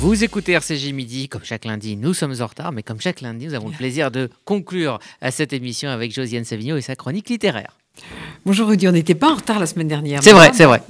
Vous écoutez RCJ Midi, comme chaque lundi, nous sommes en retard, mais comme chaque lundi, nous avons le plaisir de conclure à cette émission avec Josiane Savigno et sa chronique littéraire. Bonjour Rudy, on n'était pas en retard la semaine dernière. C'est vrai, c'est vrai.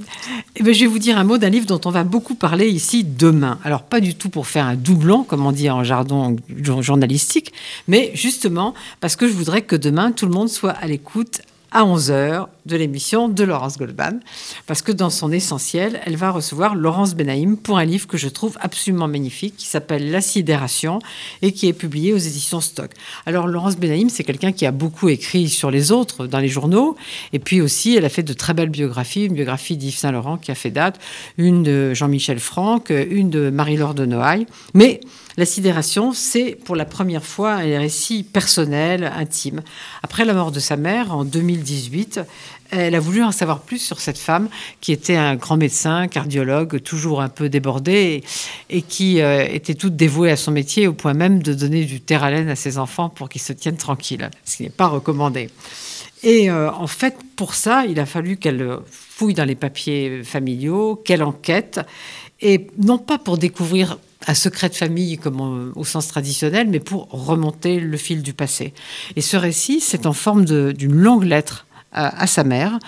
Eh ben, je vais vous dire un mot d'un livre dont on va beaucoup parler ici demain. Alors pas du tout pour faire un doublon, comme on dit en jargon journalistique, mais justement parce que je voudrais que demain tout le monde soit à l'écoute à 11h de l'émission de Laurence Goldman, parce que dans son essentiel, elle va recevoir Laurence Benaïm pour un livre que je trouve absolument magnifique, qui s'appelle La sidération et qui est publié aux éditions Stock. Alors Laurence Benaïm, c'est quelqu'un qui a beaucoup écrit sur les autres dans les journaux, et puis aussi elle a fait de très belles biographies, une biographie d'Yves Saint-Laurent qui a fait date, une de Jean-Michel Franck, une de Marie-Laure de Noailles, mais la sidération, c'est pour la première fois un récit personnel, intime. Après la mort de sa mère en 2018, elle a voulu en savoir plus sur cette femme qui était un grand médecin, cardiologue, toujours un peu débordé et, qui euh, était toute dévouée à son métier au point même de donner du terre à laine à ses enfants pour qu'ils se tiennent tranquilles, ce qui n'est pas recommandé. Et euh, en fait, pour ça, il a fallu qu'elle fouille dans les papiers familiaux, qu'elle enquête, et non pas pour découvrir un secret de famille comme au sens traditionnel, mais pour remonter le fil du passé. Et ce récit, c'est en forme d'une longue lettre à, sa mère,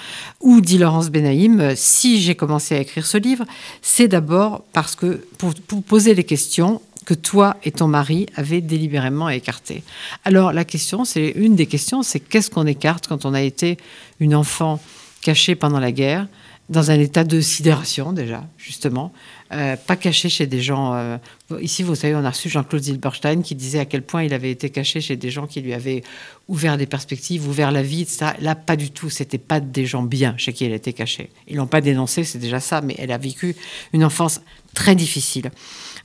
où dit Laurence Benaïm, si j'ai commencé à écrire ce livre, c'est d'abord parce que pour, pour poser les questions que toi et ton mari avez délibérément écartées. Alors la question, c'est une des questions, c'est qu'est-ce qu'on écarte quand on a été une enfant cachée pendant la guerre, dans un état de sidération déjà, justement, euh, pas caché chez des gens. Euh, ici, vous savez, on a reçu Jean-Claude Zilberstein qui disait à quel point il avait été caché chez des gens qui lui avaient ouvert des perspectives, ouvert la vie, etc. Là, pas du tout. C'était pas des gens bien chez qui elle était cachée. Ils l'ont pas dénoncé, c'est déjà ça, mais elle a vécu une enfance très difficile.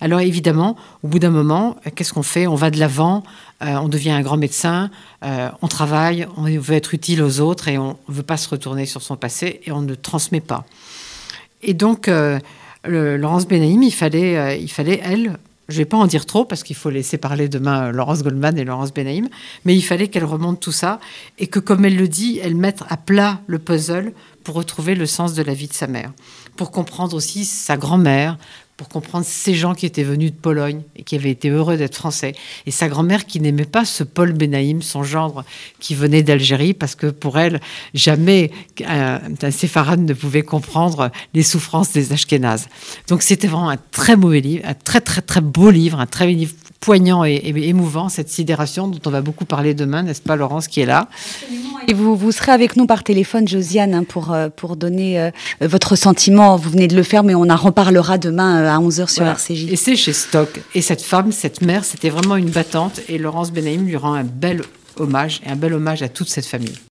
Alors évidemment, au bout d'un moment, qu'est-ce qu'on fait? On va de l'avant, euh, on devient un grand médecin, on travaille, on veut être utile aux autres et on ne veut pas se retourner sur son passé et on ne transmet pas. Et donc, Laurence Benaïm, il fallait, euh, il fallait elle, je ne vais pas en dire trop parce qu'il faut laisser parler demain euh, Laurence Goldman et Laurence Benaïm, mais il fallait qu'elle remonte tout ça et que, comme elle le dit, elle mette à plat le puzzle pour retrouver le sens de la vie de sa mère, pour comprendre aussi sa grand-mère, pour comprendre ces gens qui étaient venus de Pologne et qui avaient été heureux d'être français. Et sa grand-mère qui n'aimait pas ce Paul Benaïm, son gendre, qui venait d'Algérie, parce que pour elle, jamais un, un séfarade ne pouvait comprendre les souffrances des Ashkénazes. Donc c'était vraiment un très mauvais livre, un très très très beau livre, un très livre poignant et, émouvant, cette sidération dont on va beaucoup parler demain, n'est-ce pas Laurence qui est là? Et vous, vous serez avec nous par téléphone, Josiane, hein, pour, euh, pour donner euh, votre sentiment. Vous venez de le faire, mais on en reparlera demain euh, à 11h sur RCJ. Et c'est chez Stock. Et cette femme, cette mère, c'était vraiment une battante. Et Laurence Benaïm lui rend un bel hommage et un bel hommage à toute cette famille.